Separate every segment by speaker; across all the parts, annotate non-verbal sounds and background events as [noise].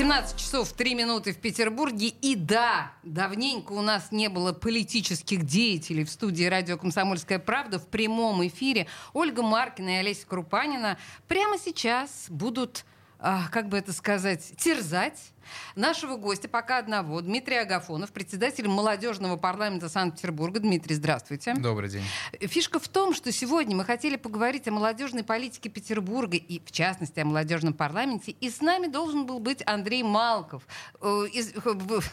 Speaker 1: 17 часов 3 минуты в Петербурге. И да, давненько у нас не было политических деятелей в студии радио «Комсомольская правда» в прямом эфире. Ольга Маркина и Олеся Крупанина прямо сейчас будут, а, как бы это сказать, терзать Нашего гостя пока одного, Дмитрий Агафонов, председатель молодежного парламента Санкт-Петербурга. Дмитрий, здравствуйте.
Speaker 2: Добрый день.
Speaker 1: Фишка в том, что сегодня мы хотели поговорить о молодежной политике Петербурга и, в частности, о молодежном парламенте. И с нами должен был быть Андрей Малков, э, из,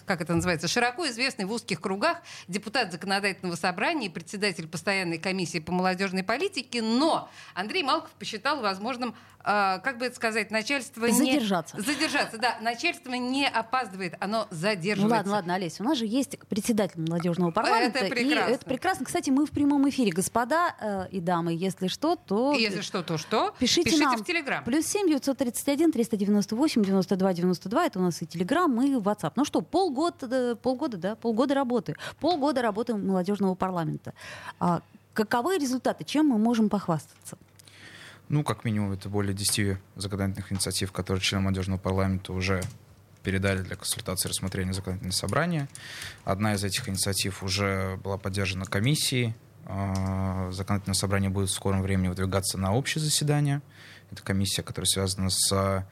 Speaker 1: как это называется, широко известный в узких кругах депутат законодательного собрания и председатель постоянной комиссии по молодежной политике. Но Андрей Малков посчитал возможным, э, как бы это сказать, начальство
Speaker 3: задержаться.
Speaker 1: не... Задержаться, да. Начальство не опаздывает, оно задерживается.
Speaker 3: Ну ладно, ладно, Олеся, у нас же есть председатель молодежного парламента.
Speaker 1: Это прекрасно.
Speaker 3: И это прекрасно. Кстати, мы в прямом эфире, господа э, и дамы. Если что, то...
Speaker 1: Если что, то что?
Speaker 3: Пишите,
Speaker 1: Пишите
Speaker 3: нам.
Speaker 1: в Телеграм.
Speaker 3: Плюс семь девятьсот тридцать один триста девяносто восемь девяносто два девяносто два. Это у нас и Телеграм, и WhatsApp. Ну что, полгода, э, полгода, да, полгода работы. Полгода работы молодежного парламента. А каковы результаты? Чем мы можем похвастаться?
Speaker 2: Ну, как минимум, это более 10 законодательных инициатив, которые члены молодежного парламента уже передали для консультации и рассмотрения законодательного собрания. Одна из этих инициатив уже была поддержана комиссией. А, законодательное собрание будет в скором времени выдвигаться на общее заседание. Это комиссия, которая связана с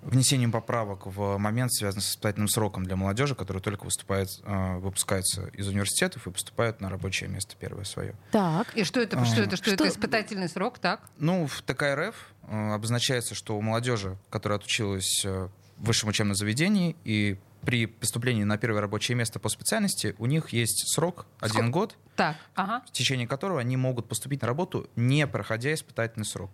Speaker 2: внесением поправок в момент, связанный с испытательным сроком для молодежи, который только выступает, а, выпускается из университетов и поступает на рабочее место первое свое.
Speaker 3: Так.
Speaker 1: И что это, что это, что,
Speaker 3: Что-
Speaker 1: это испытательный срок, так?
Speaker 2: Ну, в ТК РФ э, обозначается, что у молодежи, которая отучилась высшем учебном заведении и при поступлении на первое рабочее место по специальности, у них есть срок один
Speaker 1: Сколько?
Speaker 2: год,
Speaker 1: Так, ага.
Speaker 2: в течение которого они могут поступить на работу, не проходя испытательный срок.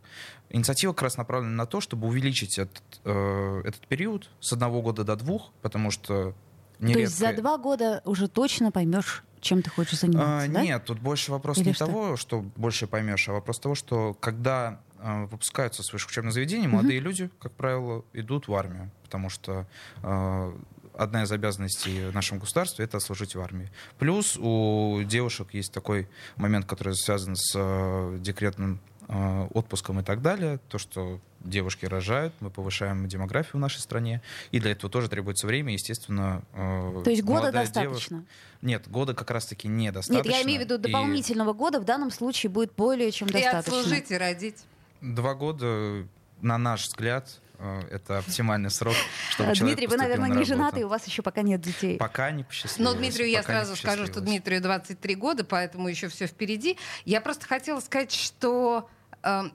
Speaker 2: Инициатива как раз направлена на то, чтобы увеличить этот, э, этот период с одного года до двух, потому что нередко...
Speaker 3: То есть за два года уже точно поймешь, чем ты хочешь заниматься,
Speaker 2: А,
Speaker 3: да?
Speaker 2: Нет, тут больше вопрос
Speaker 3: Или
Speaker 2: не
Speaker 3: что?
Speaker 2: того, что больше поймешь, а вопрос того, что когда выпускаются с высших учебных заведений, молодые люди, как правило, идут в армию, потому что а, одна из обязанностей в нашем государстве это служить в армии. Плюс у девушек есть такой момент, который связан с а, декретным а, отпуском и так далее, то, что девушки рожают, мы повышаем демографию в нашей стране, и для этого тоже требуется время, естественно. а,
Speaker 3: То есть года достаточно?
Speaker 2: девушка- нет, года как раз-таки
Speaker 3: Нет,
Speaker 2: недостаточно.
Speaker 3: я имею в виду
Speaker 2: И
Speaker 3: дополнительного года в данном случае будет более чем
Speaker 1: И
Speaker 3: достаточно.
Speaker 1: отслужить, и родить.
Speaker 2: Два года, на наш взгляд, э, это оптимальный срок, чтобы
Speaker 3: Э, Дмитрий, вы, наверное,
Speaker 2: на
Speaker 3: не женаты, и у вас еще пока нет детей.
Speaker 2: Пока не посчастливилось.
Speaker 1: Но Дмитрию я сразу скажу, что. Дмитрию 23 года, поэтому еще все впереди. Я просто хотела сказать, что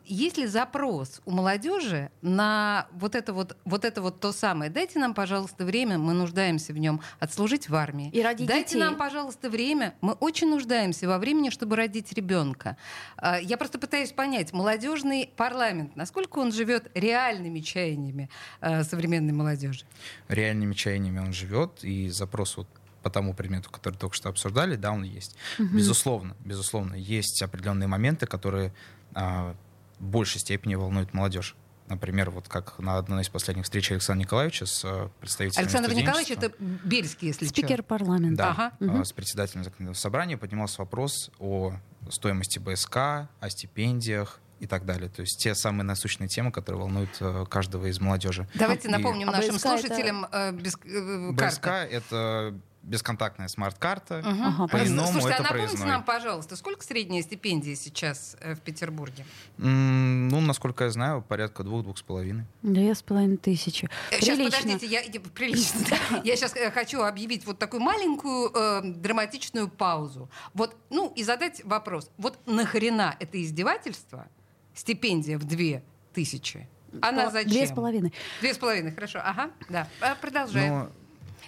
Speaker 1: есть ли запрос у молодежи на вот это вот, вот это вот то самое? Дайте нам, пожалуйста, время, мы нуждаемся в нем, отслужить в армии.
Speaker 3: И родить
Speaker 1: Дайте
Speaker 3: детей.
Speaker 1: нам, пожалуйста, время, мы очень нуждаемся во времени, чтобы родить ребенка. Э, Я просто пытаюсь понять, молодежный парламент, насколько он живет реальными чаяниями э, современной молодежи?
Speaker 2: Реальными чаяниями он живет, и запрос вот по тому предмету, который только что обсуждали, да, он есть. Безусловно, безусловно, есть определенные моменты, которые в большей степени волнуют молодежь. Например, вот как на одной из последних встреч Александра Николаевича с э, представителями
Speaker 1: Александр Николаевич это Бельский, если.
Speaker 3: Спикер парламента.
Speaker 2: Да,
Speaker 1: Ага.
Speaker 2: а, с председателем законодательного собрания поднимался вопрос о стоимости БСК, о стипендиях и так далее. То есть те самые насущные темы, которые волнуют э, каждого из молодежи.
Speaker 1: Давайте
Speaker 2: И
Speaker 1: напомним
Speaker 3: А
Speaker 1: нашим
Speaker 3: БСК это-
Speaker 1: слушателям э, без, э,
Speaker 2: БСК это бесконтактная смарт-карта.
Speaker 1: Мгм.
Speaker 3: Ага,
Speaker 2: По-иному
Speaker 1: Слушайте,
Speaker 2: это
Speaker 1: а напомните
Speaker 2: проездной.
Speaker 1: нам, пожалуйста, сколько средняя стипендия сейчас э, в Петербурге?
Speaker 2: М, Ну, насколько я знаю, порядка двух-двух с половиной.
Speaker 3: Две с половиной тысячи.
Speaker 1: Сейчас,
Speaker 3: Прилично.
Speaker 1: подождите, я, я- прилично. да. [laughs] Я сейчас хочу объявить вот такую маленькую э, драматичную паузу. Вот, ну, и задать вопрос. Вот нахрена это издевательство? Стипендия в две тысячи. Она зачем?
Speaker 3: Две с половиной.
Speaker 1: Две с половиной, хорошо. Ага, да. Продолжаем.
Speaker 2: Но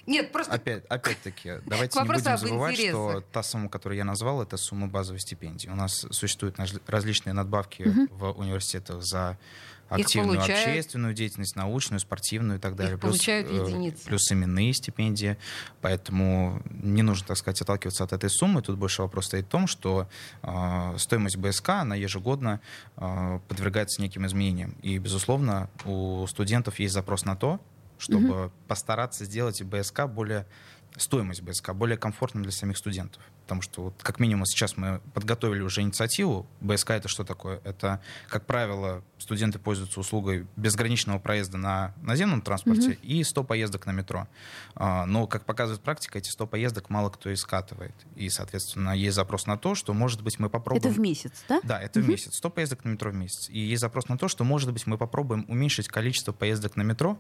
Speaker 1: Нет, просто...
Speaker 2: Опять, опять-таки, [laughs] давайте не будем забывать, что та сумма, которую я назвал, это сумма базовой стипендии. У нас существуют различные надбавки угу. в университетах за активную общественную деятельность, научную, спортивную и так далее.
Speaker 1: Их плюс, получают э, единицы.
Speaker 2: Плюс именные стипендии. Поэтому не нужно, так сказать, отталкиваться от этой суммы. Тут больше вопрос стоит в том, что э, стоимость БСК, она ежегодно э, подвергается неким изменениям. И, безусловно, у студентов есть запрос на то, чтобы угу. постараться сделать БСК более стоимость БСК более комфортным для самих студентов. Потому что, вот, как минимум, сейчас мы подготовили уже инициативу. БСК — это что такое? Это, как правило, студенты пользуются услугой безграничного проезда на наземном транспорте mm-hmm. и 100 поездок на метро. А, но, как показывает практика, эти 100 поездок мало кто и скатывает. И, соответственно, есть запрос на то, что, может быть, мы попробуем...
Speaker 3: Это в месяц, да?
Speaker 2: Да, это mm-hmm. в месяц. 100 поездок на метро в месяц. И есть запрос на то, что, может быть, мы попробуем уменьшить количество поездок на метро,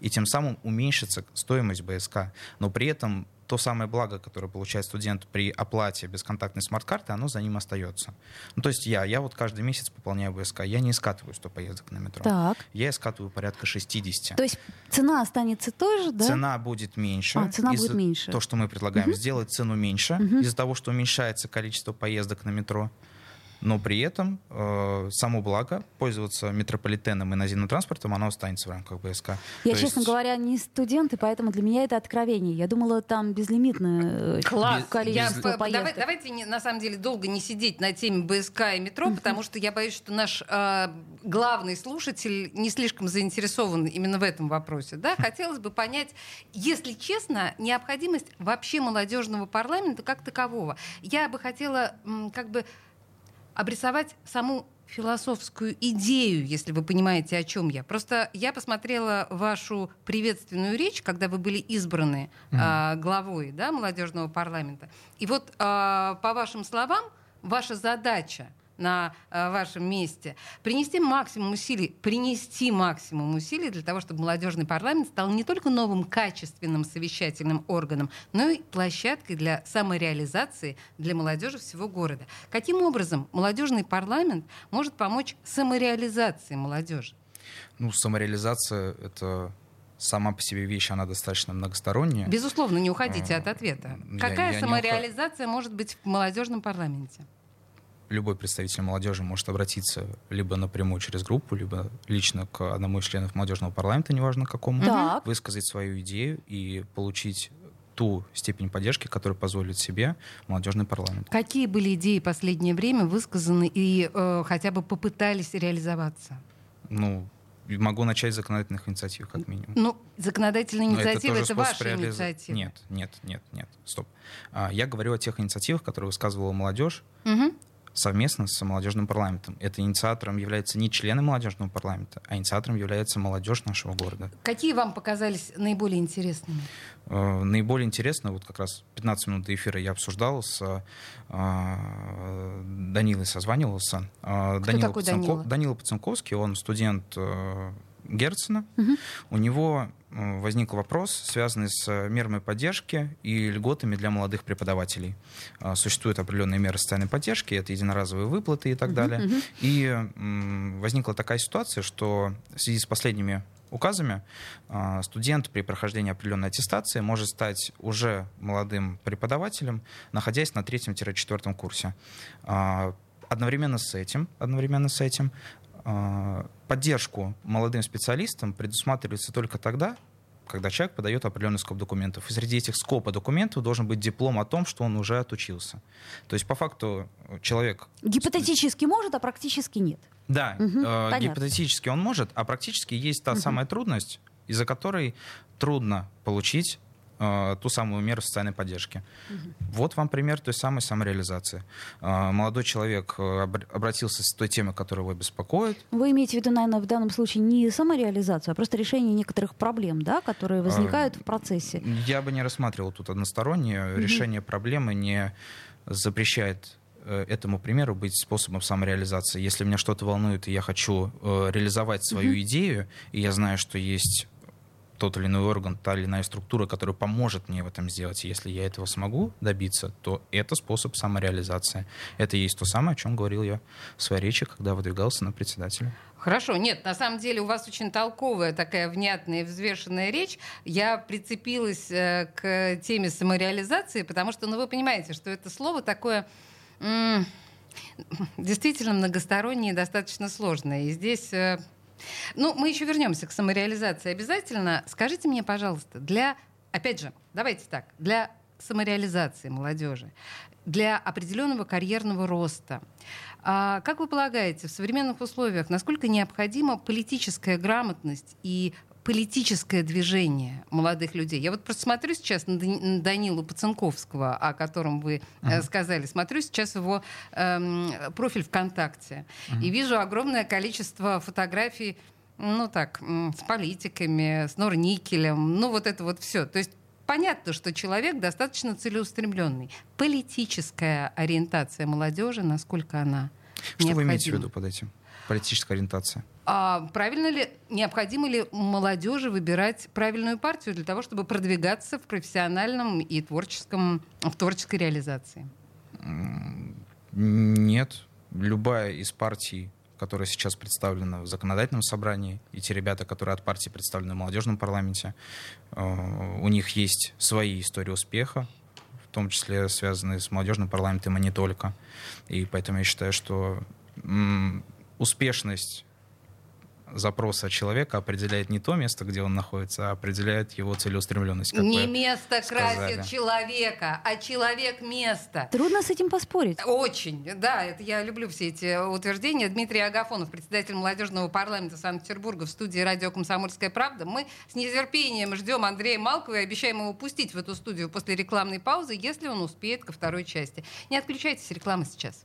Speaker 2: и тем самым уменьшится стоимость БСК. Но при этом то самое благо, которое получает студент при оплате бесконтактной смарт-карты, оно за ним остается. Ну, то есть я, я вот каждый месяц пополняю БСК, я не скатываю 100 поездок на метро.
Speaker 3: Так.
Speaker 2: Я скатываю порядка 60.
Speaker 3: То есть цена останется той же, да?
Speaker 2: Цена будет меньше.
Speaker 3: А, цена будет меньше.
Speaker 2: То, что мы предлагаем, угу. сделать цену меньше угу. из-за того, что уменьшается количество поездок на метро но при этом э, само благо пользоваться метрополитеном и наземным транспортом, оно останется в рамках БСК.
Speaker 3: Я, То честно есть... говоря, не студент, и поэтому для меня это откровение. Я думала, там безлимитное э, Класс. количество я, поездок.
Speaker 1: Давай, давайте, не, на самом деле, долго не сидеть на теме БСК и метро, потому что я боюсь, что наш э, главный слушатель не слишком заинтересован именно в этом вопросе. Да? [laughs] Хотелось бы понять, если честно, необходимость вообще молодежного парламента как такового. Я бы хотела как бы обрисовать саму философскую идею, если вы понимаете, о чем я. Просто я посмотрела вашу приветственную речь, когда вы были избраны mm-hmm. э, главой да, молодежного парламента. И вот э, по вашим словам, ваша задача на э, вашем месте, принести максимум усилий, принести максимум усилий для того, чтобы молодежный парламент стал не только новым качественным совещательным органом, но и площадкой для самореализации для молодежи всего города. Каким образом молодежный парламент может помочь самореализации молодежи?
Speaker 2: Ну, самореализация — это сама по себе вещь, она достаточно многосторонняя.
Speaker 1: Безусловно, не уходите а, от ответа. Какая я самореализация может быть в молодежном парламенте?
Speaker 2: Любой представитель молодежи может обратиться либо напрямую через группу, либо лично к одному из членов молодежного парламента, неважно какому, так. высказать свою идею и получить ту степень поддержки, которая позволит себе молодежный парламент.
Speaker 1: Какие были идеи в последнее время высказаны и э, хотя бы попытались реализоваться?
Speaker 2: Ну, могу начать с законодательных инициатив, как минимум.
Speaker 1: Ну, законодательная инициатива — это, это ваша реализ... инициатива.
Speaker 2: Нет, нет, нет, нет, стоп. А, я говорю о тех инициативах, которые высказывала молодежь,
Speaker 1: угу
Speaker 2: совместно с молодежным парламентом. Это инициатором является не члены молодежного парламента, а инициатором является молодежь нашего города.
Speaker 1: Какие вам показались наиболее интересными?
Speaker 2: Э, наиболее интересно, вот как раз 15 минут до эфира я обсуждал с э, Данилой, созванивался.
Speaker 1: Э, Кто Данила, такой Пацанков, Данила?
Speaker 2: Данила Пацанковский, он студент Герцена.
Speaker 1: Угу.
Speaker 2: У него Э, возник вопрос, связанный с э, мерами поддержки и льготами для молодых преподавателей. Э, существуют определенные меры социальной поддержки, это единоразовые выплаты и так uh-huh, далее. Uh-huh. И возникла такая ситуация, что в связи с последними указами студент при прохождении определенной аттестации может стать уже молодым преподавателем, находясь на третьем-четвертом курсе. Одновременно с этим, одновременно с этим а, поддержку молодым специалистам предусматривается только тогда, когда человек подает определенный скоп документов. И среди этих скопа документов должен быть диплом о том, что он уже отучился. То есть, по факту, человек...
Speaker 3: Гипотетически может, а практически нет.
Speaker 2: Да, угу, э, гипотетически он может, а практически есть та угу. самая трудность, из-за которой трудно получить э, ту самую меру социальной поддержки. Угу. Вот вам пример той самой самореализации. Э, молодой человек э, обратился с той темой, которая его беспокоит.
Speaker 3: Вы имеете в виду, наверное, в данном случае не самореализацию, а просто решение некоторых проблем, да, которые возникают э, в процессе?
Speaker 2: Я бы не рассматривал тут одностороннее. Угу. Решение проблемы не запрещает этому примеру быть способом самореализации. Если меня что-то волнует, и я хочу э, реализовать свою mm идею, и я знаю, что есть тот или иной орган, та или иная структура, которая поможет мне в этом сделать. Если я этого смогу добиться, то это способ самореализации. Это есть то самое, о чем говорил я в своей речи, когда выдвигался на председателя.
Speaker 1: Хорошо, нет, на самом деле у вас очень толковая такая внятная и взвешенная речь. Я прицепилась э, к теме самореализации, потому что, ну, вы понимаете, что это слово такое м- действительно многостороннее и достаточно сложное. И здесь э, ну, мы еще вернемся к самореализации обязательно. Скажите мне, пожалуйста, для, опять же, давайте так, для самореализации молодежи, для определенного карьерного роста. А как вы полагаете, в современных условиях насколько необходима политическая грамотность и политическое движение молодых людей. Я вот просто смотрю сейчас на Данилу Пацанковского, о котором вы uh-huh. сказали, смотрю сейчас его эм, профиль ВКонтакте uh-huh. и вижу огромное количество фотографий, ну так, с политиками, с Норникелем, ну вот это вот все. То есть понятно, что человек достаточно целеустремленный. Политическая ориентация молодежи, насколько она
Speaker 2: Что необходима? вы имеете в виду под этим? Политическая ориентация?
Speaker 1: А правильно ли, необходимо ли молодежи выбирать правильную партию для того, чтобы продвигаться в профессиональном и творческом, в творческой реализации?
Speaker 2: Нет. Любая из партий, которая сейчас представлена в законодательном собрании, и те ребята, которые от партии представлены в молодежном парламенте, э, у них есть свои истории успеха, в том числе связанные с молодежным парламентом, и не только. И поэтому я считаю, что успешность запроса человека определяет не то место, где он находится, а определяет его целеустремленность.
Speaker 1: Не место сказали. красит человека, а человек место.
Speaker 3: Трудно с этим поспорить.
Speaker 1: Очень, да, это я люблю все эти утверждения. Дмитрий Агафонов, председатель молодежного парламента Санкт-Петербурга в студии радио «Комсомольская правда». Мы с нетерпением ждем Андрея Малкова и обещаем его пустить в эту студию после рекламной паузы, если он успеет ко второй части. Не отключайтесь, реклама сейчас.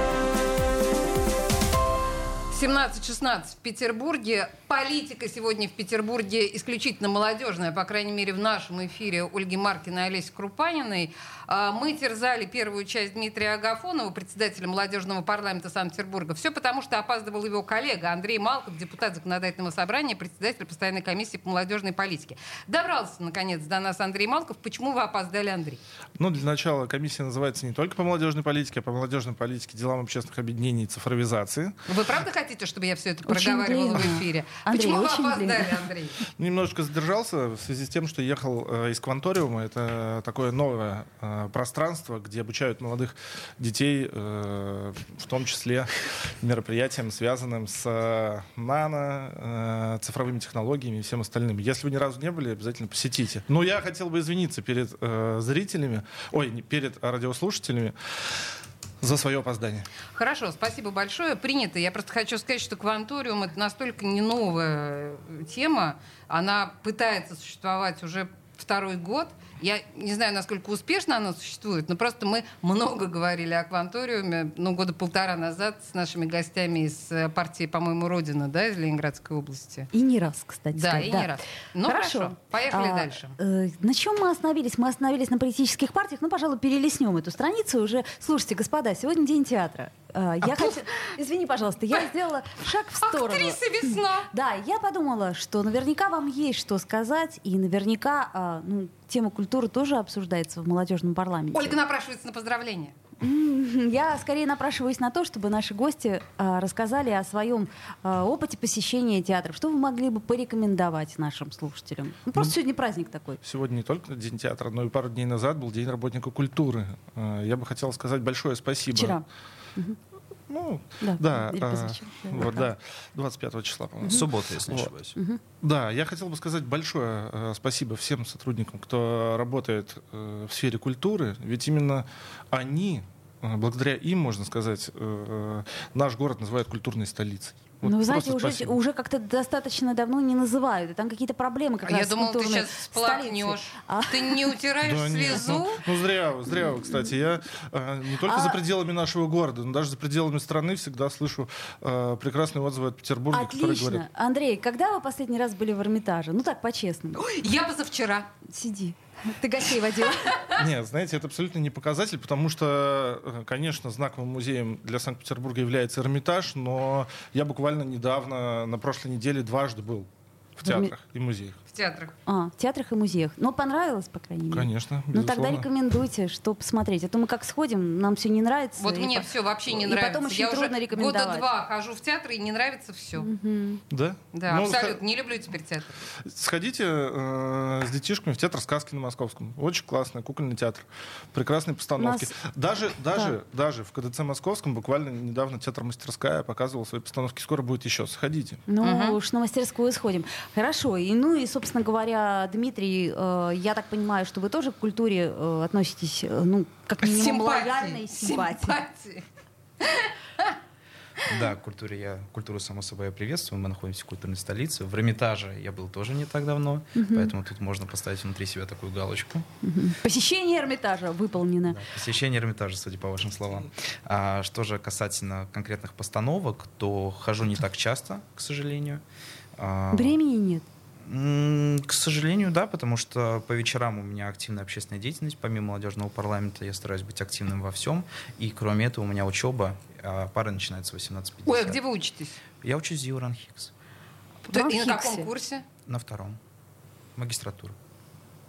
Speaker 1: 17-16 в Петербурге. Политика сегодня в Петербурге исключительно молодежная, по крайней мере, в нашем эфире Ольги Маркиной и Олеси Крупаниной. А, мы терзали первую часть Дмитрия Агафонова, председателя молодежного парламента Санкт-Петербурга. Все потому, что опаздывал его коллега Андрей Малков, депутат законодательного собрания, председатель постоянной комиссии по молодежной политике. Добрался, наконец, до нас Андрей Малков. Почему вы опоздали, Андрей?
Speaker 4: Ну, для начала комиссия называется не только по молодежной политике, а по молодежной политике, делам общественных объединений и цифровизации.
Speaker 1: Вы правда хотите, чтобы я все это очень проговаривала длинно. в эфире?
Speaker 3: Андрей,
Speaker 1: Почему
Speaker 3: очень
Speaker 1: вы опоздали, длинно. Андрей?
Speaker 4: Немножко задержался в связи с тем, что ехал э, из Кванториума. Это такое новое э, пространство, где обучают молодых детей, э, в том числе мероприятиям, связанным с нано, цифровыми технологиями и всем остальным. Если вы ни разу не были, обязательно посетите. Но я хотел бы извиниться перед зрителями, ой, перед радиослушателями за свое опоздание.
Speaker 1: Хорошо, спасибо большое. Принято. Я просто хочу сказать, что кванториум это настолько не новая тема. Она пытается существовать уже второй год. Я не знаю, насколько успешно она существует, но просто мы много говорили о кванториуме, ну, года полтора назад с нашими гостями из э, партии, по-моему, Родина, да, из Ленинградской области.
Speaker 3: И не раз, кстати.
Speaker 1: Да, сказать, и да. не раз. Ну, хорошо, хорошо поехали а, дальше.
Speaker 3: Э, на чем мы остановились? Мы остановились на политических партиях. Ну, пожалуй, перелеснем эту страницу уже. Слушайте, господа, сегодня день театра. А, я а хочу... Извини, пожалуйста, я сделала шаг в сторону.
Speaker 1: Актриса весна.
Speaker 3: Да, я подумала, что наверняка вам есть что сказать, и наверняка а, ну, тема культуры тоже обсуждается в молодежном парламенте.
Speaker 1: Ольга напрашивается на поздравления.
Speaker 3: Я скорее напрашиваюсь на то, чтобы наши гости а, рассказали о своем а, опыте посещения театров. Что вы могли бы порекомендовать нашим слушателям? Ну, просто ну, сегодня праздник такой.
Speaker 4: Сегодня не только День театра, но и пару дней назад был День работника культуры. А, я бы хотел сказать большое спасибо.
Speaker 3: Вчера.
Speaker 4: Ну, да, да, а, вот, да, 25 числа, по-моему.
Speaker 2: Угу. Суббота, если не ошибаюсь.
Speaker 4: Угу. Да, я хотел бы сказать большое э, спасибо всем сотрудникам, кто работает э, в сфере культуры, ведь именно они, благодаря им, можно сказать, э, наш город называют культурной столицей. Вот
Speaker 3: ну, вы знаете, уже,
Speaker 4: спасибо.
Speaker 3: уже как-то достаточно давно не называют. И там какие-то проблемы как
Speaker 1: А
Speaker 3: раз
Speaker 1: я
Speaker 3: с
Speaker 1: думала, ты сейчас сплакнешь.
Speaker 3: А,
Speaker 1: Ты не утираешь
Speaker 4: Да нет,
Speaker 1: слезу?
Speaker 4: ну, ну, зря зря кстати. Я э, не только
Speaker 3: А-
Speaker 4: за пределами нашего города, но даже за пределами страны всегда слышу э, прекрасные отзывы от Петербурга, которые
Speaker 3: Отлично.
Speaker 4: говорят...
Speaker 3: Андрей, когда вы последний раз были в Эрмитаже? Ну так, по-честному.
Speaker 1: Я позавчера.
Speaker 3: Сиди. Ты гостей водил. [laughs]
Speaker 4: Нет, знаете, это абсолютно не показатель, потому что, э, конечно, знаковым музеем для Санкт-Петербурга является Эрмитаж, но я буквально недавно, на прошлой неделе, дважды был в театрах и музеях.
Speaker 1: В театрах.
Speaker 3: А, в театрах и музеях. Но понравилось, по крайней мере.
Speaker 4: Конечно,
Speaker 3: Ну тогда
Speaker 4: безусловно.
Speaker 3: рекомендуйте, что посмотреть. А то мы как сходим, нам все не нравится.
Speaker 1: Вот
Speaker 3: и
Speaker 1: мне
Speaker 3: по-
Speaker 1: все вообще не
Speaker 3: и
Speaker 1: нравится.
Speaker 3: потом очень
Speaker 1: Я
Speaker 3: трудно
Speaker 1: уже
Speaker 3: рекомендовать.
Speaker 1: года два хожу в театр и не нравится все.
Speaker 4: Да?
Speaker 1: Да,
Speaker 4: Ну,
Speaker 1: абсолютно. Не люблю теперь театр.
Speaker 4: Сходите э, с детишками в театр сказки на Московском. Очень классный кукольный театр. Прекрасные постановки.
Speaker 3: Нас-
Speaker 4: Даже, даже, даже в КДЦ Московском буквально недавно театр «Мастерская» показывал свои постановки. Скоро будет еще. Сходите.
Speaker 3: Ну,
Speaker 1: Мгм.
Speaker 3: уж на мастерскую сходим. Хорошо. И, ну и, собственно говоря, Дмитрий, э, я так понимаю, что вы тоже к культуре э, относитесь, э, ну, как минимум, лояльно и симпатии.
Speaker 1: Симпатии.
Speaker 2: Да, к культуре я, культуру, само собой, я приветствую. Мы находимся в культурной столице. В Эрмитаже я был тоже не так давно, поэтому тут можно поставить внутри себя такую галочку.
Speaker 3: Мгм. Посещение Эрмитажа выполнено.
Speaker 2: Да, посещение Эрмитажа, судя по вашим словам. А что же касательно конкретных постановок, то хожу не так часто, к сожалению. А,
Speaker 3: Времени нет.
Speaker 2: К сожалению, да, потому что по вечерам у меня активная общественная деятельность. Помимо молодежного парламента я стараюсь быть активным во всем. И кроме этого у меня учеба. а Пара начинается в 18.50.
Speaker 1: Ой, а где вы учитесь?
Speaker 2: Я учусь в Зиуран Хикс.
Speaker 1: И на каком курсе?
Speaker 2: На втором. Магистратура.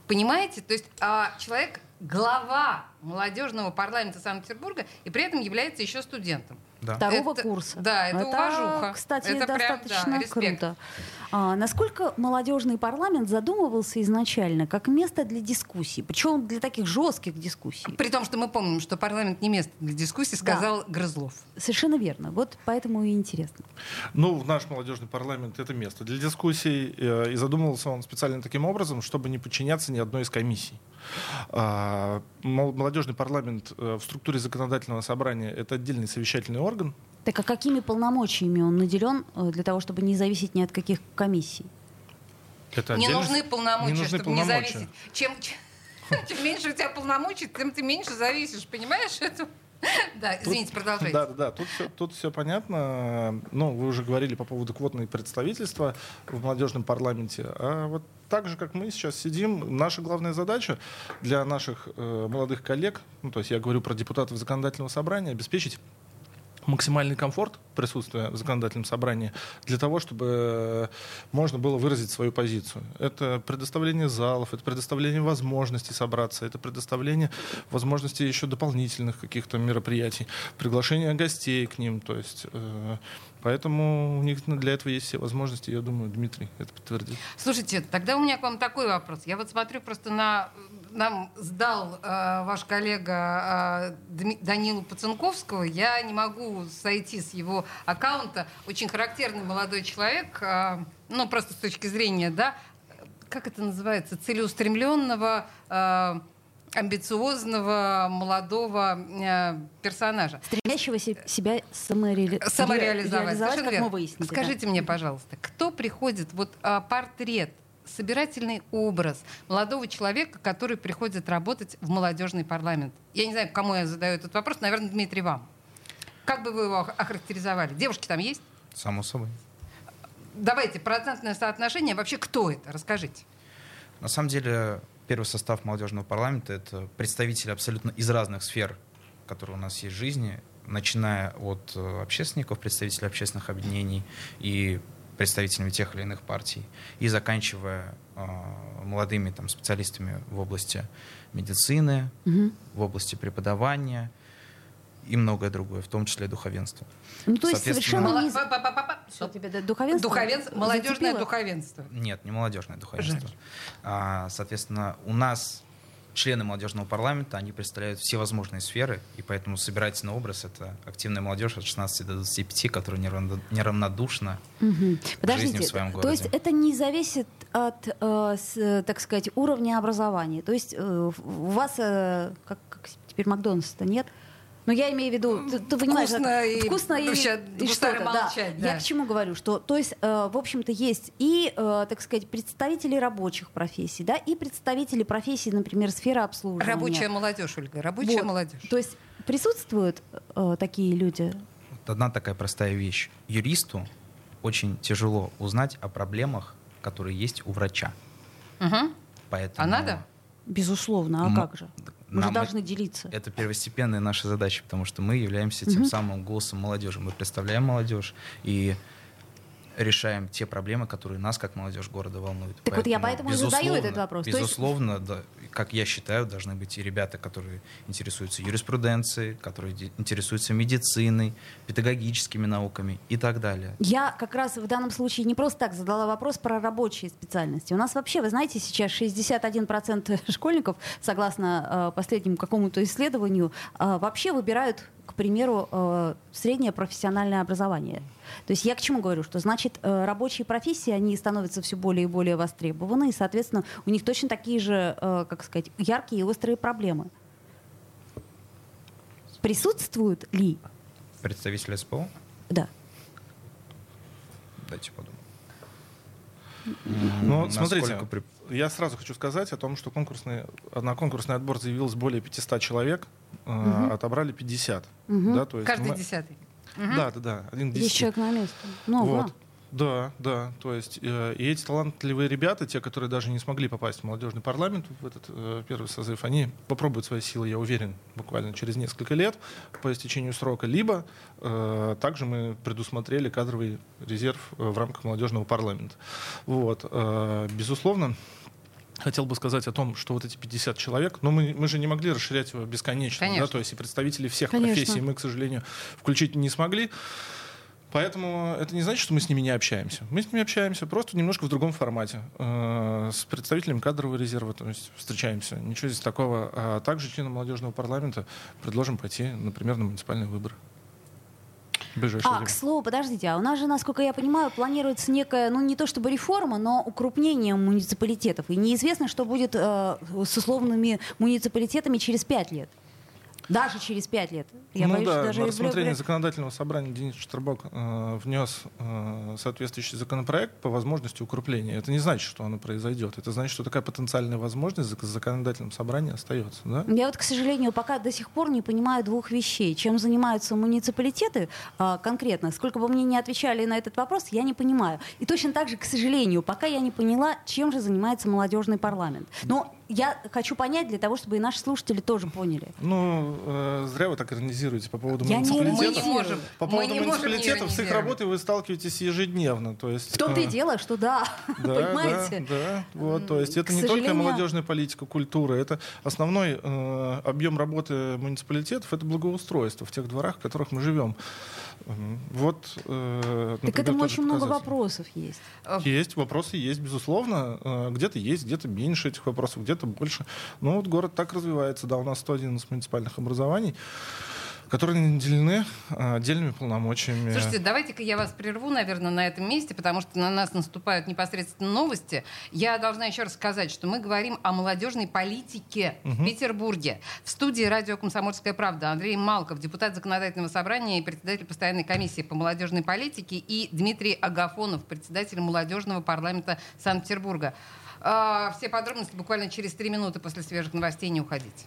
Speaker 1: Понимаете? То есть а, человек глава молодежного парламента Санкт-Петербурга и при этом является еще студентом.
Speaker 2: Да.
Speaker 3: Второго
Speaker 1: Это-
Speaker 3: курса.
Speaker 1: да, это уважуха.
Speaker 3: Кстати,
Speaker 1: Это прям, да,
Speaker 3: достаточно
Speaker 1: респект.
Speaker 3: круто. А, насколько молодежный парламент задумывался изначально как место для дискуссий, причем для таких жестких дискуссий?
Speaker 1: При том, что мы помним, что парламент не место для дискуссий, сказал Грызлов.
Speaker 3: Совершенно верно. Вот поэтому и интересно.
Speaker 4: Ну, наш молодежный парламент — это место для дискуссий. э, И задумывался он специально таким образом, чтобы не подчиняться ни одной из комиссий. А, мол- Молодежный парламент э, в структуре законодательного собрания — это отдельный совещательный орган.
Speaker 3: Так а какими полномочиями он наделен э, для того, чтобы не зависеть ни от каких комиссий?
Speaker 4: Это
Speaker 1: Не нужны полномочия,
Speaker 4: не нужны
Speaker 1: чтобы не
Speaker 4: полномочия.
Speaker 1: зависеть. Чем, чем, [laughs] чем меньше у тебя полномочий, тем ты меньше зависишь, понимаешь [laughs] это? Да, извините, продолжайте.
Speaker 4: Да, да, да. Тут все, тут все понятно. Ну, вы уже говорили по поводу квотного представительства в молодежном парламенте. А вот так же, как мы сейчас сидим, наша главная задача для наших э, молодых коллег, ну, то есть я говорю про депутатов законодательного собрания, обеспечить максимальный комфорт присутствия в законодательном собрании для того, чтобы можно было выразить свою позицию. Это предоставление залов, это предоставление возможностей собраться, это предоставление возможностей еще дополнительных каких-то мероприятий, приглашение гостей к ним. То есть, э, поэтому у них для этого есть все возможности. Я думаю, Дмитрий это подтвердит.
Speaker 1: Слушайте, тогда у меня к вам такой вопрос. Я вот смотрю просто на... Нам сдал э, ваш коллега э, Данилу Пацанковского. Я не могу сойти с его аккаунта. Очень характерный молодой человек. э, ну, просто с точки зрения, да, как это называется, целеустремленного, э, амбициозного молодого э, персонажа.
Speaker 3: Стремящегося себя самореали...
Speaker 1: Самореализовать.
Speaker 3: реализовать,
Speaker 1: Совершенно
Speaker 3: как
Speaker 1: верно.
Speaker 3: мы выяснили. да.
Speaker 1: Скажите мне, пожалуйста, кто приходит, вот а, портрет, собирательный образ молодого человека, который приходит работать в молодежный парламент? Я не знаю, кому я задаю этот вопрос, наверное, Дмитрий, вам. Как бы вы его ох- охарактеризовали? Девушки там есть?
Speaker 2: Само собой.
Speaker 1: Давайте, процентное соотношение. Вообще, кто это? Расскажите.
Speaker 2: На самом деле, первый состав молодежного парламента — это представители абсолютно из разных сфер, которые у нас есть в жизни, начиная от э, общественников, представителей общественных объединений и представителями тех или иных партий, и заканчивая э, молодыми там, специалистами в области медицины,
Speaker 3: Мгм.
Speaker 2: в области преподавания и многое другое, в том числе духовенство.
Speaker 3: Ну, то есть
Speaker 2: Соответственно,
Speaker 3: совершенно не...
Speaker 1: па- па- па- па-
Speaker 3: Что тебе да, духовенство?
Speaker 1: Духовенство, молодежное
Speaker 3: зацепило?
Speaker 1: духовенство.
Speaker 2: Нет, не молодежное духовенство. А, соответственно, у нас члены молодежного парламента, они представляют все возможные сферы, и поэтому собирательный образ — это активная молодежь от 16 до 25, которая неравно- неравнодушна в
Speaker 3: Подождите,
Speaker 2: жизни в своем
Speaker 3: то есть
Speaker 2: городе.
Speaker 3: это не зависит от, э, с, э, так сказать, уровня образования. То есть э, у вас, э, как, как теперь Макдональдс-то нет, Но я имею в виду, ты, ты понимаешь,
Speaker 1: Вкусно и-
Speaker 3: вкусно и,
Speaker 1: вообще
Speaker 3: и
Speaker 1: гусары
Speaker 3: что-то, да.
Speaker 1: молчать, да.
Speaker 3: Я к чему говорю, что, то есть, э, в общем-то, есть и, э, так сказать, представители рабочих профессий, да, и представители профессий, например, сферы обслуживания.
Speaker 1: Рабочая молодежь, Ольга, рабочая
Speaker 3: Вот.
Speaker 1: молодежь.
Speaker 3: То есть присутствуют э, такие люди?
Speaker 2: Вот одна такая простая вещь. Юристу очень тяжело узнать о проблемах, которые есть у врача.
Speaker 1: Мгм.
Speaker 2: Поэтому
Speaker 1: А надо?
Speaker 3: Безусловно, а
Speaker 2: М-
Speaker 3: как же? Мы
Speaker 2: нам
Speaker 3: должны делиться.
Speaker 2: Это первостепенная наша задача, потому что мы являемся тем
Speaker 3: Мгм.
Speaker 2: самым голосом молодежи. Мы представляем молодежь и решаем те проблемы, которые нас, как молодежь города, волнуют.
Speaker 3: Так вот я поэтому и задаю
Speaker 2: безусловно,
Speaker 3: этот вопрос. То есть-
Speaker 2: Безусловно, да, как я считаю, должны быть и ребята, которые интересуются юриспруденцией, которые интересуются медициной, педагогическими науками и так далее.
Speaker 3: Я как раз в данном случае не просто так задала вопрос про рабочие специальности. У нас вообще, вы знаете, сейчас 61% [laughs] школьников, согласно э, последнему какому-то исследованию, э, вообще выбирают, к примеру, э, среднее профессиональное образование. То есть я к чему говорю, что значит э, рабочие профессии, они становятся все более и более востребованы, и, соответственно, у них точно такие же, э, как сказать, яркие и острые проблемы. Присутствуют ли?
Speaker 2: Представитель СПО?
Speaker 3: Да.
Speaker 2: Дайте подумать.
Speaker 4: Ну, смотрите, я сразу хочу сказать о том, что конкурсный, на конкурсный отбор заявилось более 500 человек, э, отобрали 50.
Speaker 3: Мгм.
Speaker 4: Да, то есть
Speaker 1: Каждый
Speaker 4: мы-
Speaker 1: десятый.
Speaker 4: Да, да, да, один 10.
Speaker 3: Есть человек на месте. Много.
Speaker 4: Вот. Да, да. То есть э, и эти талантливые ребята, те, которые даже не смогли попасть в молодежный парламент в этот э, первый созыв, они попробуют свои силы, я уверен, буквально через несколько лет по истечению срока. Либо э, также мы предусмотрели кадровый резерв э, в рамках молодежного парламента. Вот. Э, безусловно. Хотел бы сказать о том, что вот эти 50 человек, но мы, мы же не могли расширять его бесконечно,
Speaker 1: Конечно.
Speaker 4: да, то есть и представителей всех
Speaker 3: Конечно.
Speaker 4: профессий мы, к сожалению, включить не смогли. Поэтому это не значит, что мы с ними не общаемся. Мы с ними общаемся просто немножко в другом формате. Э, С представителями кадрового резерва то есть встречаемся. Ничего здесь такого. А также членам молодежного парламента предложим пойти, например, на муниципальные выборы. Ближайшее
Speaker 3: А,
Speaker 4: время.
Speaker 3: к слову, подождите, а у нас же, насколько я понимаю, планируется некая, ну не то чтобы реформа, но укрупнение муниципалитетов. И неизвестно, что будет э, с условными муниципалитетами через пять лет. Даже через пять лет. Я
Speaker 4: ну
Speaker 3: боюсь,
Speaker 4: да,
Speaker 3: даже
Speaker 4: на рассмотрение
Speaker 3: блё-
Speaker 4: законодательного собрания Денис Штербок э, внес э, соответствующий законопроект по возможности укрепления. Это не значит, что оно произойдет. Это значит, что такая потенциальная возможность в законодательном собрании остается. Да?
Speaker 3: Я вот, к сожалению, пока до сих пор не понимаю двух вещей. Чем занимаются муниципалитеты а, конкретно? Сколько бы мне не отвечали на этот вопрос, я не понимаю. И точно так же, к сожалению, пока я не поняла, чем же занимается молодежный парламент. Но я хочу понять для того, чтобы и наши слушатели тоже поняли.
Speaker 4: Ну, э, зря вы так иронизируете по поводу
Speaker 3: Я не
Speaker 4: муниципалитетов.
Speaker 1: Мы не можем.
Speaker 4: По
Speaker 1: Мы
Speaker 4: поводу
Speaker 1: можем не
Speaker 4: муниципалитетов с их работой вы сталкиваетесь ежедневно. То есть,
Speaker 3: В том-то и
Speaker 4: э,
Speaker 3: дело, что да, [laughs]
Speaker 4: Да,
Speaker 3: понимаете?
Speaker 4: Да, да. Вот, то есть это
Speaker 3: К
Speaker 4: не только
Speaker 3: сожалению-
Speaker 4: молодежная политика, культура, это основной э, объем работы муниципалитетов, это благоустройство в тех дворах, в которых мы живем. Вот. э,
Speaker 3: Так этому очень много вопросов есть.
Speaker 4: Есть, вопросы есть, безусловно. Э, Где-то есть, где-то меньше этих вопросов, где-то больше. Но вот город так развивается. Да, у нас 111 муниципальных образований, которые наделены э, отдельными полномочиями.
Speaker 1: Слушайте, давайте-ка я вас прерву, наверное, на этом месте, потому что на нас наступают непосредственно новости. Я должна еще раз сказать, что мы говорим о молодежной политике в Петербурге. В студии радио «Комсомольская правда» Андрей Малков, депутат законодательного собрания и председатель постоянной комиссии по молодежной политике, и Дмитрий Агафонов, председатель молодежного парламента Санкт-Петербурга. А, Все подробности буквально через три минуты после свежих новостей. Не уходите.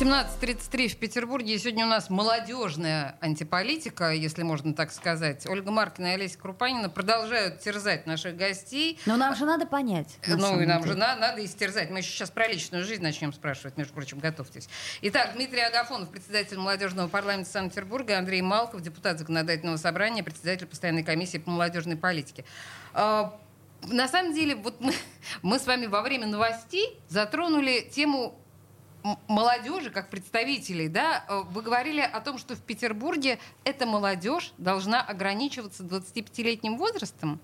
Speaker 1: 17.33 в Петербурге. И сегодня у нас молодежная антиполитика, если можно так сказать. Ольга Маркина и Олеся Крупанина продолжают терзать наших гостей.
Speaker 3: Но нам же надо понять.
Speaker 1: Ну, и нам
Speaker 3: деле.
Speaker 1: же на- надо истерзать. Мы еще сейчас про личную жизнь начнем спрашивать, между прочим, готовьтесь. Итак, Дмитрий Агафонов, председатель молодежного парламента Санкт-Петербурга, Андрей Малков, депутат законодательного собрания, председатель постоянной комиссии по молодежной политике. А, На самом деле, вот мы, [laughs] мы с вами во время новостей затронули тему молодежи, как представителей, да, э, вы говорили о том, что в Петербурге эта молодежь должна ограничиваться 25-летним возрастом,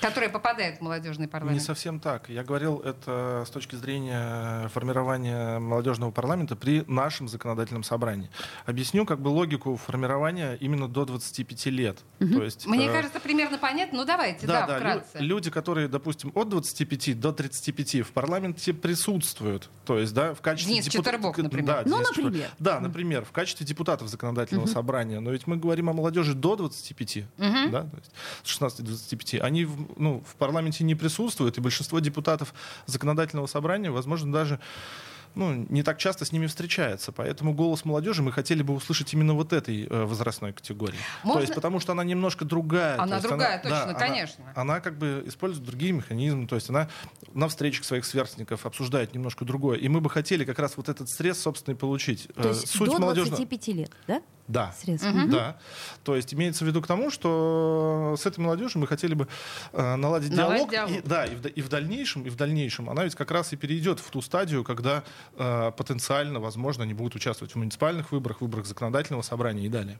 Speaker 1: которая попадает в молодежный
Speaker 4: Не
Speaker 1: парламент.
Speaker 4: совсем так. Я говорил это с точки зрения формирования молодежного парламента при нашем законодательном собрании. Объясню как бы логику формирования именно до 25 лет. То есть,
Speaker 1: Мне
Speaker 4: э,
Speaker 1: кажется, примерно понятно. Ну, давайте, да,
Speaker 4: Да, да, лю-
Speaker 1: вкратце.
Speaker 4: люди, которые, допустим, от 25 до 35 в парламенте присутствуют. То есть, да, в качестве
Speaker 1: Денис
Speaker 4: депутат-
Speaker 1: Четвербок,
Speaker 4: к-
Speaker 1: например.
Speaker 4: Да,
Speaker 3: Ну,
Speaker 4: Денис
Speaker 3: например.
Speaker 4: Да, например, в качестве депутатов законодательного собрания. Но ведь мы говорим о молодежи до 25, да, то есть с 16 до 25. Они в, ну, в парламенте не присутствуют, и большинство депутатов законодательного собрания, возможно, даже ну, не так часто с ними встречается. Поэтому голос молодежи мы хотели бы услышать именно вот этой э, возрастной категории.
Speaker 1: Можно-
Speaker 4: То есть, потому что она немножко другая.
Speaker 1: Она
Speaker 4: То
Speaker 1: другая,
Speaker 4: да,
Speaker 1: точно,
Speaker 4: она-
Speaker 1: конечно.
Speaker 4: Она, как бы использует другие механизмы, то есть она на встречах своих сверстников обсуждает немножко другое. И мы бы хотели как раз вот этот стресс, собственно, и получить.
Speaker 3: То
Speaker 4: Э,
Speaker 3: есть
Speaker 4: Суть
Speaker 3: до
Speaker 4: молодежного-
Speaker 3: 25 лет, да?
Speaker 4: Да.
Speaker 3: Средств.
Speaker 4: Да. То есть имеется в виду к тому, что с этой молодежью мы хотели бы э, наладить диалог.
Speaker 1: диалог.
Speaker 4: И, да, и в, и в дальнейшем, и в дальнейшем она ведь как раз и перейдет в ту стадию, когда э, потенциально, возможно, они будут участвовать в муниципальных выборах, выборах законодательного собрания и далее.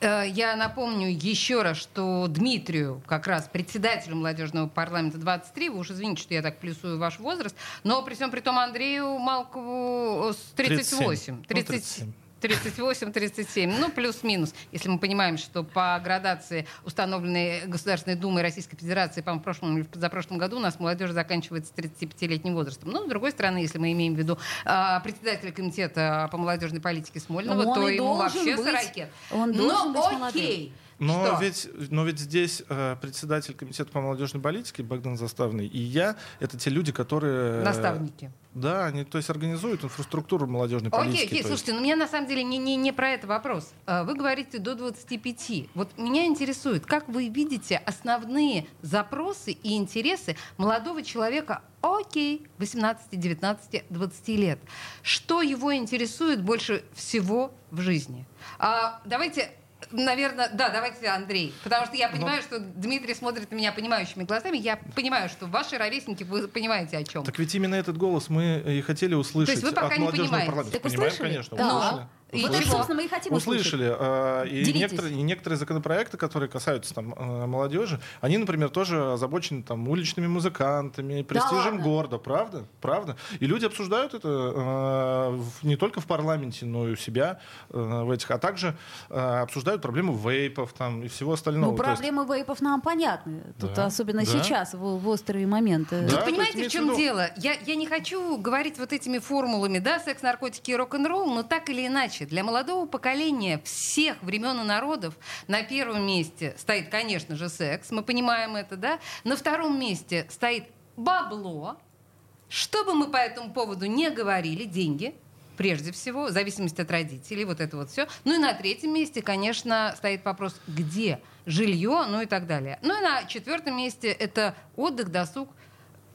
Speaker 1: Э, Я напомню еще раз, что Дмитрию, как раз председателю молодежного парламента 23, вы уж извините, что я так плюсую ваш возраст, но при всем при том Андрею Малкову э, с 38.
Speaker 4: 37. Ну,
Speaker 1: 30 38-37, ну, плюс-минус, если мы понимаем, что по градации, установленной Государственной Думой Российской Федерации, по в прошлом или за прошлом году, у нас молодежь заканчивается 35-летним возрастом. Но, с другой стороны, если мы имеем в виду а, председателя комитета по молодежной политике Смольного,
Speaker 3: Он
Speaker 1: то ему вообще
Speaker 3: быть-
Speaker 1: сорокет.
Speaker 3: он
Speaker 1: Но
Speaker 3: быть молодым.
Speaker 1: Окей.
Speaker 4: Но
Speaker 1: Что?
Speaker 4: ведь, но ведь здесь э, председатель комитета по молодежной политике Богдан Заставный и я это те люди, которые э,
Speaker 1: Наставники.
Speaker 4: Да, они то есть организуют инфраструктуру молодежной
Speaker 1: Окей,
Speaker 4: политики.
Speaker 1: окей,
Speaker 4: есть-
Speaker 1: слушайте, но меня на самом деле не, не, не про это вопрос. А, Вы говорите до 25. Вот меня интересует, как вы видите основные запросы и интересы молодого человека, окей, 18, 19, 20 лет. Что его интересует больше всего в жизни? А, давайте Наверное, да, давайте Андрей. Потому что я
Speaker 4: Ну.
Speaker 1: понимаю, что Дмитрий смотрит на меня понимающими глазами. Я понимаю, что ваши ровесники, вы понимаете о чем.
Speaker 4: Так ведь именно этот голос мы и хотели услышать
Speaker 1: вы пока
Speaker 4: от
Speaker 1: не понимаете.
Speaker 3: Так
Speaker 4: Понимаем,
Speaker 3: услышали?
Speaker 4: конечно.
Speaker 3: Да.
Speaker 4: Услышали.
Speaker 1: И
Speaker 3: Вот это, собственно, мы и хотим услышать.
Speaker 4: Услышали. э, И некоторые, и некоторые законопроекты, которые касаются там, э, молодежи, они, например, тоже озабочены там, уличными музыкантами, престижем
Speaker 3: ладно?
Speaker 4: города. Правда? Правда. И люди обсуждают это э, не только в парламенте, но и у себя э, в этих, а также обсуждают проблему вейпов там, и всего остального.
Speaker 3: Ну,
Speaker 4: То есть-
Speaker 3: проблемы вейпов нам понятны. Тут
Speaker 4: Да,
Speaker 3: особенно
Speaker 4: да.
Speaker 3: сейчас, в, в острые моменты.
Speaker 4: Да,
Speaker 1: Тут понимаете, в чем
Speaker 4: виду-
Speaker 1: дело? Я, я не хочу говорить вот этими формулами, да, секс, наркотики и рок-н-ролл, но так или иначе, для молодого поколения всех времен и народов на первом месте стоит, конечно же, секс, мы понимаем это, да, на втором месте стоит бабло, что бы мы по этому поводу не говорили, деньги, прежде всего, в зависимости от родителей, вот это вот все. Ну и на третьем месте, конечно, стоит вопрос, где жилье, ну и так далее. Ну и на четвертом месте это отдых, досуг.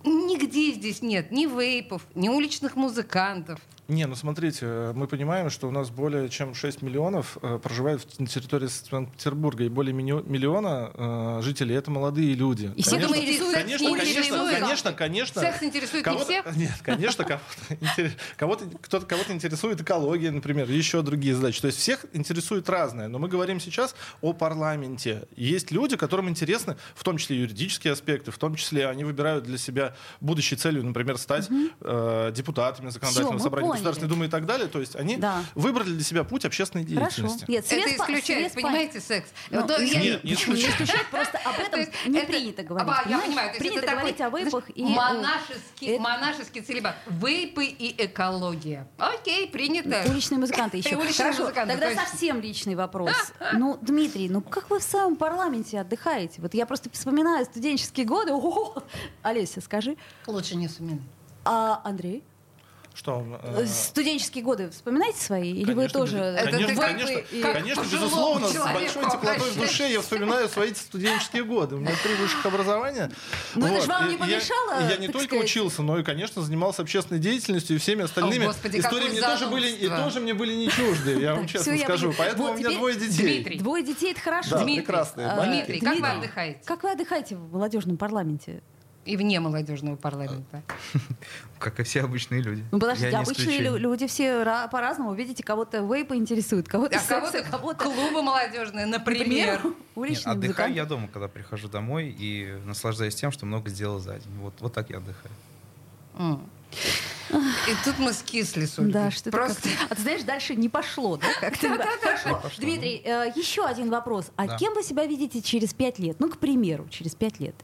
Speaker 1: Нигде здесь нет ни вейпов, ни уличных музыкантов.
Speaker 4: Не, ну смотрите, э, мы понимаем, что у нас более чем 6 миллионов э, проживают на территории Санкт-Петербурга, и более миллиона э, жителей это молодые люди.
Speaker 3: И всех Конечно,
Speaker 1: секс
Speaker 4: конечно,
Speaker 1: не
Speaker 4: конечно,
Speaker 1: интересует?
Speaker 4: конечно, конечно.
Speaker 1: Секс интересует не
Speaker 4: Кого-то-
Speaker 1: всех?
Speaker 4: Нет, конечно, кого-то, [laughs] кого-то, кого-то интересует экология, например, еще другие задачи. То есть всех интересует разное. Но мы говорим сейчас о парламенте. Есть люди, которым интересны в том числе юридические аспекты, в том числе они выбирают для себя будущей целью, например, стать э, депутатами законодательного собрания. Государственной Думы и так далее. То есть они
Speaker 3: Да.
Speaker 4: выбрали для себя путь общественной
Speaker 3: Хорошо.
Speaker 4: деятельности.
Speaker 3: Нет,
Speaker 1: Это
Speaker 3: свет по-
Speaker 1: исключает,
Speaker 3: свет
Speaker 1: понимаете, секс.
Speaker 3: Ну,
Speaker 1: Вот, я-
Speaker 4: Нет, не
Speaker 3: не
Speaker 4: исключает. [laughs]
Speaker 3: просто об
Speaker 1: То
Speaker 3: этом не
Speaker 1: это-
Speaker 3: принято говорить.
Speaker 1: Я понимаю, то
Speaker 3: принято
Speaker 1: это
Speaker 3: говорить
Speaker 1: такой,
Speaker 3: о вейпах и...
Speaker 1: монашеский,
Speaker 3: это-
Speaker 1: монашеский целебат. Вейпы и экология. Окей, принято.
Speaker 3: Уличные музыканты [laughs] еще.
Speaker 1: Уличные
Speaker 3: Хорошо,
Speaker 1: музыканты,
Speaker 3: тогда
Speaker 1: точно.
Speaker 3: совсем личный вопрос. [laughs] Ну, Дмитрий, ну как вы в своем парламенте отдыхаете? Вот я просто вспоминаю студенческие годы. Олеся, скажи.
Speaker 1: Лучше не сумею.
Speaker 3: А Андрей?
Speaker 4: Что? э,
Speaker 3: Студенческие годы вспоминаете свои? Или вы
Speaker 4: Конечно,
Speaker 3: тоже...
Speaker 4: без-
Speaker 1: Это
Speaker 4: конечно,
Speaker 1: ты
Speaker 4: конечно,
Speaker 1: вейпы и-
Speaker 4: конечно,
Speaker 1: как
Speaker 4: безусловно, с большой теплотой в душе я вспоминаю свои студенческие годы. У меня три высших образования.
Speaker 3: Ну, это ж
Speaker 4: Вот.
Speaker 3: вам не
Speaker 4: И я-
Speaker 3: помешало,
Speaker 4: Я, не
Speaker 3: так
Speaker 4: только
Speaker 3: сказать?
Speaker 4: учился, но и, конечно, занимался общественной деятельностью и всеми остальными
Speaker 1: О, Господи,
Speaker 4: истории мне тоже были и тоже мне были не чужды, я вам честно
Speaker 3: я
Speaker 4: скажу. Поэтому
Speaker 3: Вот
Speaker 4: у меня двое детей.
Speaker 1: Дмитрий.
Speaker 3: Двое детей — это хорошо.
Speaker 4: Да, прекрасные, маленькие.
Speaker 1: Дмитрий, как вы отдыхаете?
Speaker 3: Как вы отдыхаете в молодежном парламенте?
Speaker 1: И вне молодежного парламента. [laughs]
Speaker 2: Как и все обычные люди.
Speaker 3: Ну, подождите, обычные лю- люди все ра- по-разному. Видите, кого-то вейпы интересует, кого-то
Speaker 1: А
Speaker 3: секс,
Speaker 1: кого-то
Speaker 3: кого-то...
Speaker 1: клубы молодежные, например. [laughs]
Speaker 2: Нет,
Speaker 3: уличные
Speaker 2: отдыхаю я дома, когда прихожу домой и наслаждаюсь тем, что много сделал за день. Вот, вот так я отдыхаю.
Speaker 1: М. И тут мы скисли с Ольгой.
Speaker 3: Да, что
Speaker 1: Просто
Speaker 3: А ты знаешь, дальше не пошло, да? Как-то да. Хорошо.
Speaker 2: пошло.
Speaker 3: Дмитрий, э, еще один вопрос. А
Speaker 2: Да.
Speaker 3: кем вы себя видите через пять лет? Ну, к примеру, через пять лет.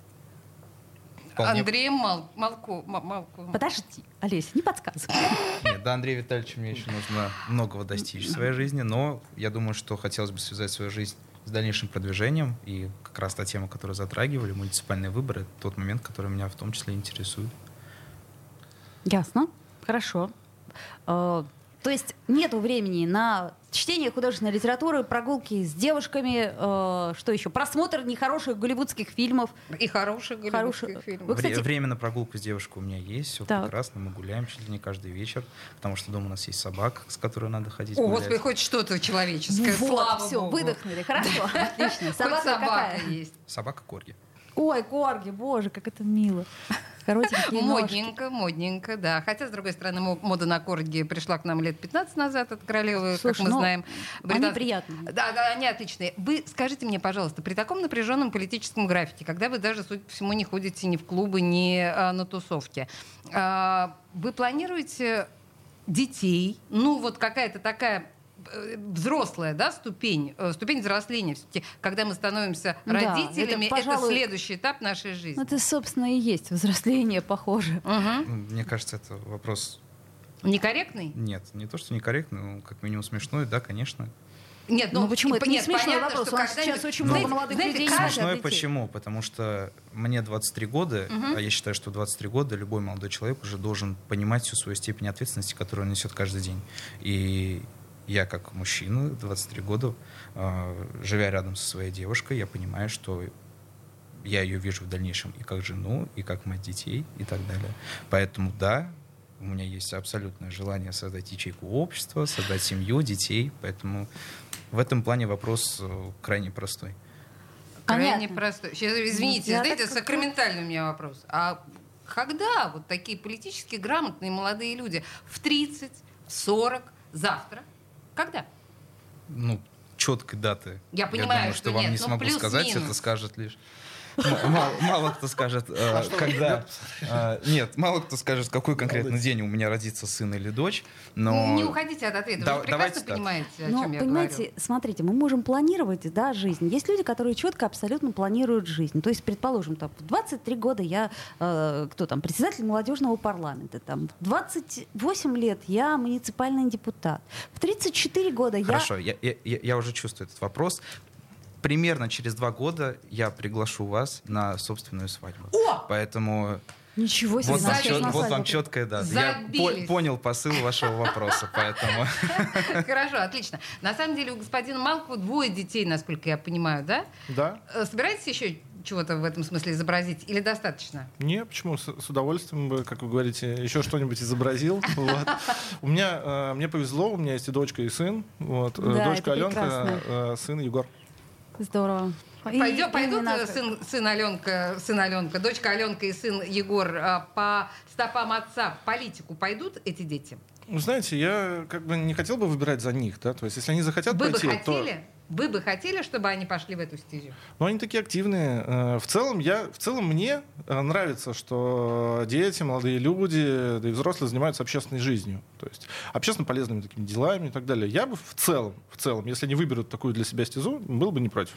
Speaker 2: Вполне-
Speaker 1: Андреем Мал- Малко- Ма- Малко-
Speaker 3: Подожди, Олеся, не подсказывай.
Speaker 2: Нет, до Андрея Витальевича мне еще нужно многого достичь в своей жизни, но я думаю, что хотелось бы связать свою жизнь с дальнейшим продвижением, и как раз та тема, которую затрагивали, муниципальные выборы, тот момент, который меня в том числе интересует.
Speaker 3: Ясно. Хорошо. То есть нету времени на чтение художественной литературы, прогулки с девушками, э, что еще? Просмотр нехороших голливудских фильмов.
Speaker 1: И хороших голливудских
Speaker 3: Хороших.
Speaker 1: фильмов.
Speaker 3: Вы, кстати-
Speaker 2: Вре- Время на прогулку с девушкой у меня есть, все
Speaker 3: Так.
Speaker 2: прекрасно, мы гуляем чуть ли не каждый вечер, потому что дома у нас есть собака, с которой надо ходить
Speaker 1: О,
Speaker 2: гулять.
Speaker 1: господи, хоть что-то человеческое.
Speaker 3: вот,
Speaker 1: Слава
Speaker 3: все,
Speaker 1: богу.
Speaker 3: выдохнули. Хорошо, отлично. Собака
Speaker 1: собака
Speaker 3: какая?
Speaker 1: есть.
Speaker 2: Собака Корги.
Speaker 3: Ой, корги, боже, как это мило. Коротенькие [laughs] ножки.
Speaker 1: Модненько, модненько, да. Хотя, с другой стороны, мо- мода на корги пришла к нам лет 15 назад от королевы,
Speaker 3: Слушай,
Speaker 1: как мы
Speaker 3: ну,
Speaker 1: знаем.
Speaker 3: они
Speaker 1: Британ-
Speaker 3: приятные.
Speaker 1: Да, да, они отличные. Вы скажите мне, пожалуйста, при таком напряженном политическом графике, когда вы даже, судя по всему, не ходите ни в клубы, ни а, на тусовки, а, вы планируете детей, ну вот какая-то такая взрослая, да, ступень, э, ступень взросления, когда мы становимся
Speaker 3: Да,
Speaker 1: родителями,
Speaker 3: это,
Speaker 1: это,
Speaker 3: пожалуй,
Speaker 1: следующий этап нашей жизни.
Speaker 3: Ну, это, собственно, и есть взросление, похоже.
Speaker 2: Ну, Мне кажется, это вопрос...
Speaker 1: Некорректный?
Speaker 2: Нет, не то, что некорректный, но как минимум смешной, да, конечно.
Speaker 1: Нет,
Speaker 3: Ну, почему?
Speaker 1: и-
Speaker 3: Это не
Speaker 1: нет,
Speaker 3: смешной
Speaker 1: понятно,
Speaker 3: вопрос.
Speaker 1: что
Speaker 3: У нас сейчас очень
Speaker 1: Знаете-
Speaker 3: много молодых
Speaker 1: знаете,
Speaker 3: людей детей.
Speaker 2: почему? Потому что мне 23 года, а я считаю, что в 23 года любой молодой человек уже должен понимать всю свою степень ответственности, которую он несет каждый день. И я как мужчина, 23 года, э, живя рядом со своей девушкой, я понимаю, что я ее вижу в дальнейшем и как жену, и как мать детей, и так далее. Поэтому да, у меня есть абсолютное желание создать ячейку общества, создать семью, детей. Поэтому в этом плане вопрос э, крайне простой.
Speaker 1: Крайне
Speaker 3: Понятно.
Speaker 1: простой. Сейчас, извините,
Speaker 3: Я
Speaker 1: знаете,
Speaker 3: так
Speaker 1: сакраментальный у меня вопрос. А когда вот такие политически грамотные молодые люди в 30, в 40, завтра, когда?
Speaker 2: ну, четкой даты.
Speaker 1: Я понимаю,
Speaker 2: думаю,
Speaker 1: что
Speaker 2: что, вам
Speaker 1: нет,
Speaker 2: не
Speaker 1: ну,
Speaker 2: смогу сказать, это скажет лишь. Мало, мало кто скажет, э, когда. э, нет, мало кто скажет, в какой конкретно день у меня родится сын или дочь. Но
Speaker 1: Не уходите от ответа.
Speaker 2: Да-
Speaker 1: Вы прекрасно
Speaker 2: так.
Speaker 1: понимаете, о
Speaker 3: Но,
Speaker 1: чем я
Speaker 3: понимаете,
Speaker 1: говорю.
Speaker 3: смотрите, мы можем планировать, да, жизнь. Есть люди, которые четко абсолютно планируют жизнь. То есть, предположим, там, в 23 года я, э, кто там, председатель молодежного парламента, там, в 28 лет я муниципальный депутат, в 34 года я...
Speaker 2: Хорошо, я- я- я уже чувствую этот вопрос. Примерно через два года я приглашу вас на собственную свадьбу.
Speaker 1: О!
Speaker 2: Поэтому
Speaker 3: Ничего себе,
Speaker 2: вот, вам, чет- вот вам четкая дата. Я
Speaker 1: Забились.
Speaker 2: по- понял посыл вашего вопроса, поэтому... [laughs]
Speaker 1: Хорошо, отлично. На самом деле у господина Малкова двое детей, насколько я понимаю, да?
Speaker 4: Да?
Speaker 1: Э, Собираетесь еще чего-то в этом смысле изобразить или достаточно?
Speaker 4: Не, почему? С, с удовольствием бы, как вы говорите, еще что-нибудь изобразил. [laughs] Вот. У меня, э, мне повезло, у меня есть и дочка, и сын. Вот. Э,
Speaker 3: Да,
Speaker 4: Дочка Аленка, э, сын Егор.
Speaker 3: Здорово. И
Speaker 1: пойдут э, сын, сын Аленка, сын Аленка, дочка Аленка и сын Егор а, по стопам отца в политику пойдут эти дети?
Speaker 4: Вы знаете, я как бы не хотел бы выбирать за них, да, то есть если они захотят
Speaker 1: Вы бы
Speaker 4: пойти, то...
Speaker 1: Вы бы хотели, чтобы они пошли в эту стезю?
Speaker 4: Но они такие активные. Э, В целом, я, в целом мне э, нравится, что дети, молодые люди, да и взрослые занимаются общественной жизнью. То есть общественно полезными такими делами и так далее. Я бы в целом, в целом, если они выберут такую для себя стезу, был бы не против.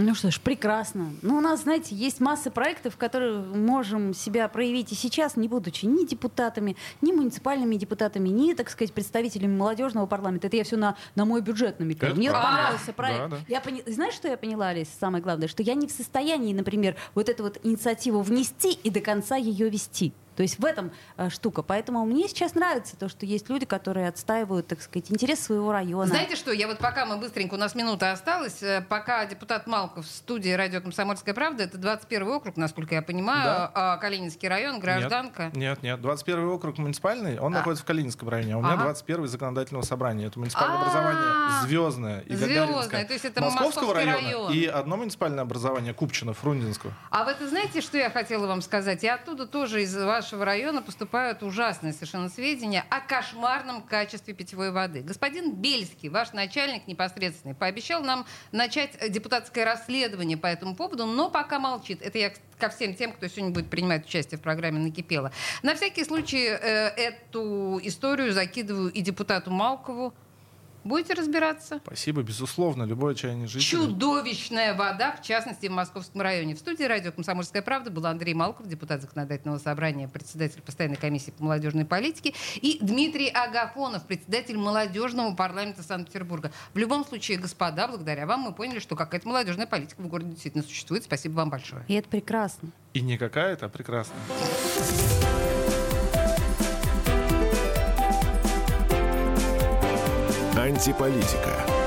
Speaker 3: Ну что ж, прекрасно. Ну, у нас, знаете, есть масса проектов, в которых можем себя проявить и сейчас, не будучи ни депутатами, ни муниципальными депутатами, ни, так сказать, представителями молодежного парламента. Это я все на, на мой бюджет намекаю. Мне
Speaker 4: правда.
Speaker 3: понравился проект.
Speaker 4: Да, да.
Speaker 3: Я пони- Знаешь, что я поняла, Алис, самое главное? Что я не в состоянии, например, вот эту вот инициативу внести и до конца ее вести. То есть в этом э, штука. Поэтому мне сейчас нравится то, что есть люди, которые отстаивают, так сказать, интерес своего района.
Speaker 1: Знаете что, я вот пока мы быстренько, у нас минута осталась, э, пока депутат Малков в студии радио «Комсомольская правда», это 21 округ, насколько я понимаю,
Speaker 4: Да.
Speaker 1: а, Калининский район, гражданка.
Speaker 4: Нет, нет. 21 округ муниципальный, он
Speaker 1: А.
Speaker 4: находится в Калининском районе, а у меня
Speaker 1: Ага.
Speaker 4: 21 законодательного собрания. Это муниципальное
Speaker 1: А.
Speaker 4: образование звездное и
Speaker 1: Звездное, то есть это
Speaker 4: Московского
Speaker 1: Московский
Speaker 4: района
Speaker 1: район.
Speaker 4: и одно муниципальное образование Купчино, Фрунзенского.
Speaker 1: А вы это знаете, что я хотела вам сказать? И оттуда тоже из вашего района поступают ужасные совершенно сведения о кошмарном качестве питьевой воды. Господин Бельский, ваш начальник непосредственный, пообещал нам начать депутатское расследование по этому поводу, но пока молчит. Это я ко всем тем, кто сегодня будет принимать участие в программе «Накипело». На всякий случай э, эту историю закидываю и депутату Малкову. Будете разбираться?
Speaker 4: Спасибо, безусловно, любое чаяние жителей.
Speaker 1: Чудовищная вода, в частности, в Московском районе. В студии радио «Комсомольская правда» был Андрей Малков, депутат Законодательного собрания, председатель постоянной комиссии по молодежной политике, и Дмитрий Агафонов, председатель молодежного парламента Санкт-Петербурга. В любом случае, господа, благодаря вам мы поняли, что какая-то молодежная политика в городе действительно существует. Спасибо вам большое.
Speaker 3: И это прекрасно.
Speaker 4: И не какая-то, а прекрасная.
Speaker 5: Антиполитика.